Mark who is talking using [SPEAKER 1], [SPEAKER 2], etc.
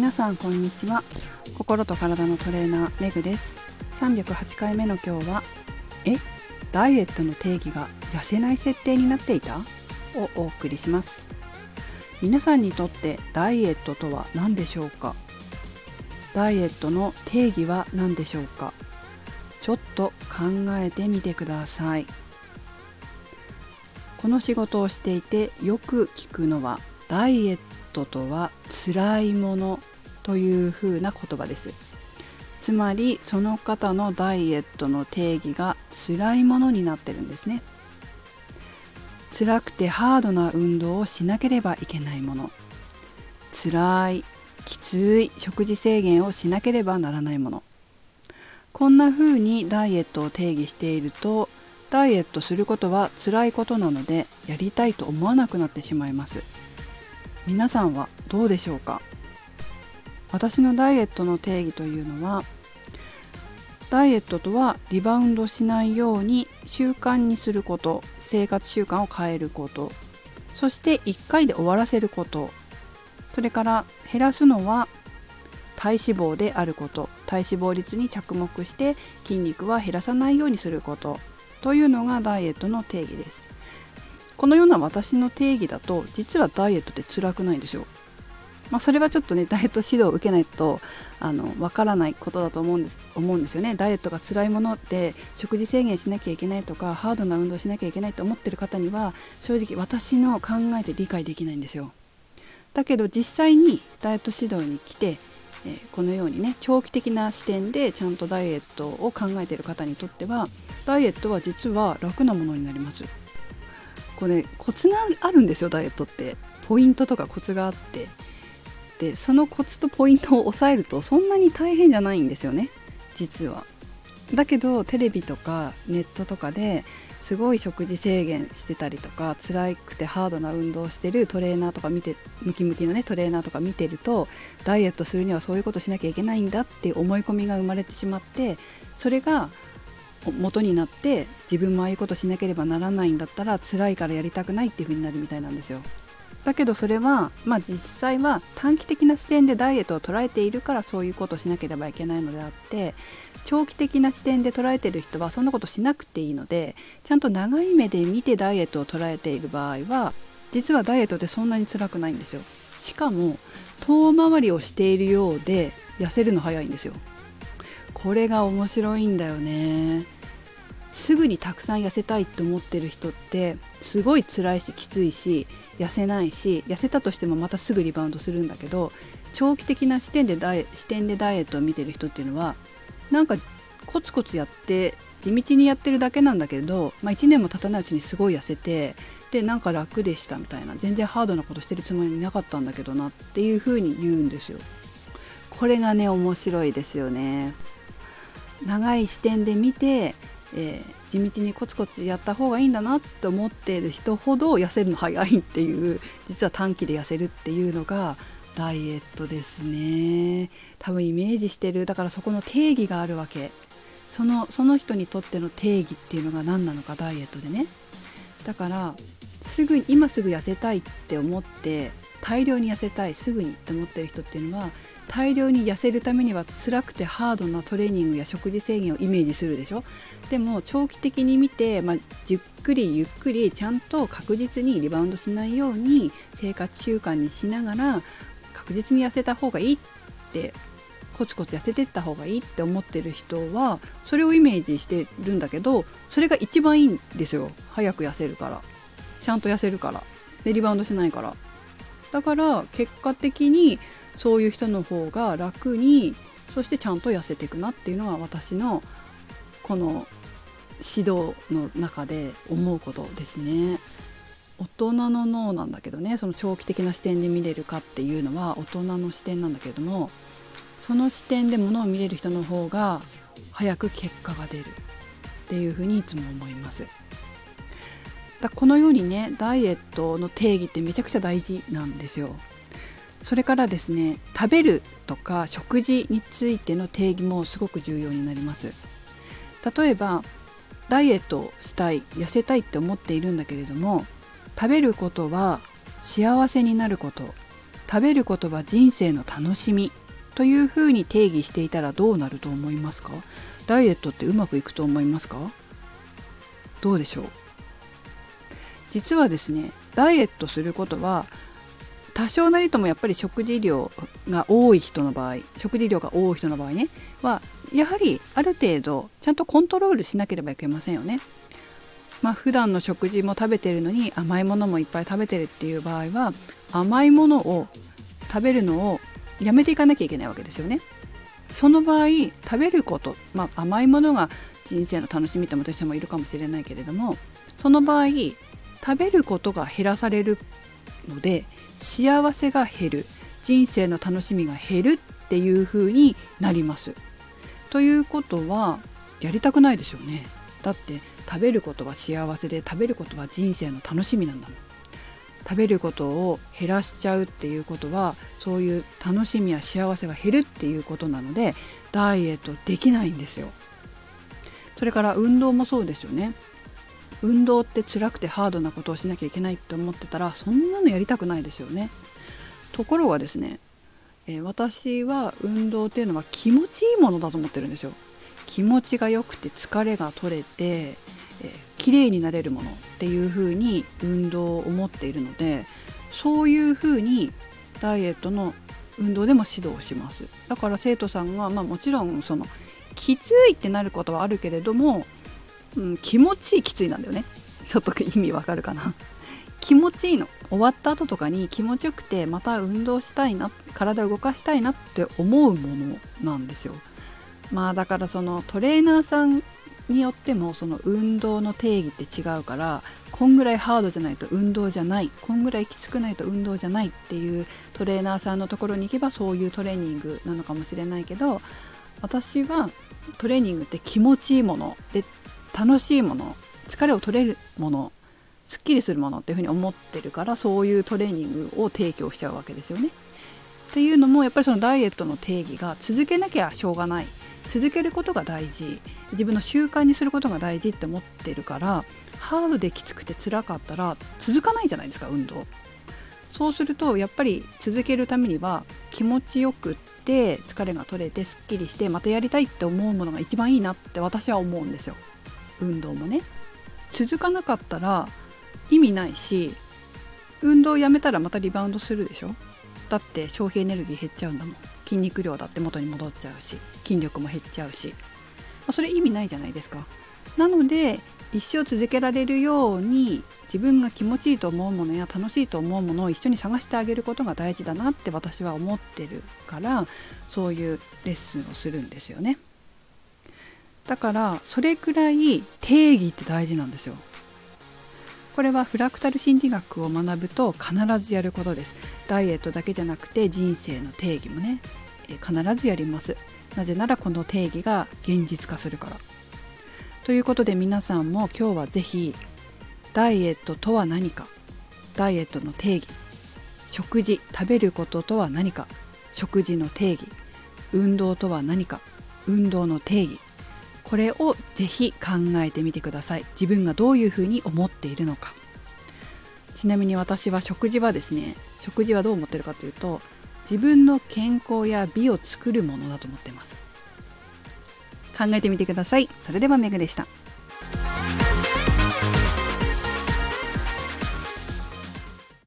[SPEAKER 1] 皆さんこんにちは。心と体のトレーナーメグです。308回目の今日はえダイエットの定義が痩せない設定になっていた？をお送りします。皆さんにとってダイエットとは何でしょうか？ダイエットの定義は何でしょうか？ちょっと考えてみてください。この仕事をしていてよく聞くのはダイエットとは辛いものというふうな言葉です。つまりその方のダイエットの定義が辛いものになってるんですね。辛くてハードな運動をしなければいけないもの。辛いきつい食事制限をしなければならないもの。こんな風にダイエットを定義しているとダイエットすることは辛いことなのでやりたいと思わなくなってしまいます。皆さんはどうでしょうか？私のダイエットの定義というのはダイエットとはリバウンドしないように習慣にすること生活習慣を変えることそして1回で終わらせることそれから減らすのは体脂肪であること体脂肪率に着目して筋肉は減らさないようにすることというのがダイエットの定義です。このような私の定義だと実はダイエットって辛くないんですよ。まあ、それはちょっとねダイエット指導を受けないとあの分からないことだと思うんです思うんですよね。ダイエットが辛いものって食事制限しなきゃいけないとかハードな運動しなきゃいけないと思ってる方には正直私の考えて理解できないんですよ。だけど実際にダイエット指導に来てえこのようにね長期的な視点でちゃんとダイエットを考えている方にとってはダイエットは実は楽なものになります。これコツがあるんですよダイエットって。ポイントとかコツがあって。でそのコツとポイントを押さえるとそんなに大変じゃないんですよね実は。だけどテレビとかネットとかですごい食事制限してたりとか辛くてハードな運動をしてるトレーナーとか見てムキムキのねトレーナーとか見てるとダイエットするにはそういうことしなきゃいけないんだって思い込みが生まれてしまってそれが元になって自分もああいうことしなければならないんだったら辛いからやりたくないっていう風になるみたいなんですよ。だけどそれは、まあ、実際は短期的な視点でダイエットを捉えているからそういうことをしなければいけないのであって長期的な視点で捉えている人はそんなことしなくていいのでちゃんと長い目で見てダイエットを捉えている場合は実はダイエットってそんなに辛くないんですよ。しかも遠回りをしているようで痩せるの早いんですよ。これが面白いんだよね。すぐにたくさん痩せたいって思ってる人ってすごい辛いしきついし痩せないし痩せたとしてもまたすぐリバウンドするんだけど長期的な視点でダイ視点でダイエットを見てる人っていうのはなんかコツコツやって地道にやってるだけなんだけど、まあ、1年も経たないうちにすごい痩せてでなんか楽でしたみたいな全然ハードなことしてるつもりなかったんだけどなっていう風に言うんですよ。これがね面白いですよね。長い視点で見てえー、地道にコツコツやった方がいいんだなって思っている人ほど痩せるの早いっていう実は短期で痩せるっていうのがダイエットですね。多分イメージしてる。だからそこの定義があるわけ。そのその人にとっての定義っていうのが何なのかダイエットでね。だからすぐ今すぐ痩せたいって思って大量に痩せたいすぐにって思ってる人っていうのは大量に痩せるためには辛くてハードなトレーニングや食事制限をイメージするでしょ？でも長期的に見て、まあ、じっくりゆっくりちゃんと確実にリバウンドしないように生活習慣にしながら確実に痩せた方がいいってコツコツ痩せてった方がいいって思ってる人はそれをイメージしてるんだけどそれが一番いいんですよ。早く痩せるから。ちゃんと痩せるから。でリバウンドしないから。だから結果的にそういう人の方が楽にそしてちゃんと痩せていくなっていうのは私のこの指導の中で思うことですね。大人の脳なんだけどねその長期的な視点で見れるかっていうのは大人の視点なんだけれどもその視点でものを見れる人の方が早く結果が出るっていうふうにいつも思います。だこのようにねダイエットの定義ってめちゃくちゃ大事なんですよ。それからですね食べるとか食事についての定義もすごく重要になります。例えばダイエットしたい痩せたいって思っているんだけれども食べることは幸せになること食べることは人生の楽しみというふうに定義していたらどうなると思いますか？ダイエットってうまくいくと思いますか？どうでしょう？実はですねダイエットすることは多少なりともやっぱり食事量が多い人の場合食事量が多い人の場合ねはやはりある程度ちゃんとコントロールしなければいけませんよね。まあ普段の食事も食べてるのに甘いものもいっぱい食べてるっていう場合は甘いものを食べるのをやめていかなきゃいけないわけですよね。その場合食べること、まあ、甘いものが人生の楽しみともとしてもいるかもしれないけれどもその場合食べることが減らされるので幸せが減る人生の楽しみが減るっていう風になります。ということはやりたくないですよね。だって食べることは幸せで食べることは人生の楽しみなんだもん。食べることを減らしちゃうっていうことはそういう楽しみや幸せが減るっていうことなのでダイエットできないんですよ。それから運動もそうですよね。運動って辛くてハードなことをしなきゃいけないって思ってたらそんなのやりたくないですよね。ところがですね、えー、私は運動っていうのは気持ちいいものだと思ってるんですよ。気持ちが良くて疲れが取れて、えー、綺麗になれるものっていう風に運動を思っているのでそういう風にダイエットの運動でも指導しますだから生徒さんは、まあ、もちろんそのきついってなることはあるけれどもうん、気持ちいいきついなんだよね。ちょっと意味わかるかな。気持ちいいの。終わった後とかに気持ちよくてまた運動したいな体を動かしたいなって思うものなんですよ。まあだからそのトレーナーさんによってもその運動の定義って違うからこんぐらいハードじゃないと運動じゃないこんぐらいきつくないと運動じゃないっていうトレーナーさんのところに行けばそういうトレーニングなのかもしれないけど私はトレーニングって気持ちいいもので楽しいもの疲れを取れるものすっきりするものっていうふうに思ってるからそういうトレーニングを提供しちゃうわけですよね。っていうのもやっぱりそのダイエットの定義が続けなきゃしょうがない続けることが大事自分の習慣にすることが大事って思ってるからハードできつくて辛かったら続かないじゃないですか運動。そうするとやっぱり続けるためには気持ちよくって疲れが取れてすっきりしてまたやりたいって思うものが一番いいなって私は思うんですよ。運動もね。続かなかったら意味ないし運動をやめたらまたリバウンドするでしょ。だって消費エネルギー減っちゃうんだもん。筋肉量だって元に戻っちゃうし筋力も減っちゃうし、まあ、それ意味ないじゃないですか。なので一生続けられるように自分が気持ちいいと思うものや楽しいと思うものを一緒に探してあげることが大事だなって私は思ってるからそういうレッスンをするんですよね。だからそれくらい定義って大事なんですよ。これはフラクタル心理学を学ぶと必ずやることです。ダイエットだけじゃなくて人生の定義もね。必ずやります。なぜならこの定義が現実化するから。ということで皆さんも今日は是非ダイエットとは何か。ダイエットの定義。食事食べることとは何か。食事の定義。運動とは何か。運動の定義。これをぜひ考えてみてください。自分がどういうふうに思っているのか。ちなみに私は食事はですね食事はどう思ってるかというと自分の健康や美を作るものだと思ってます。考えてみてください。それではメグでした。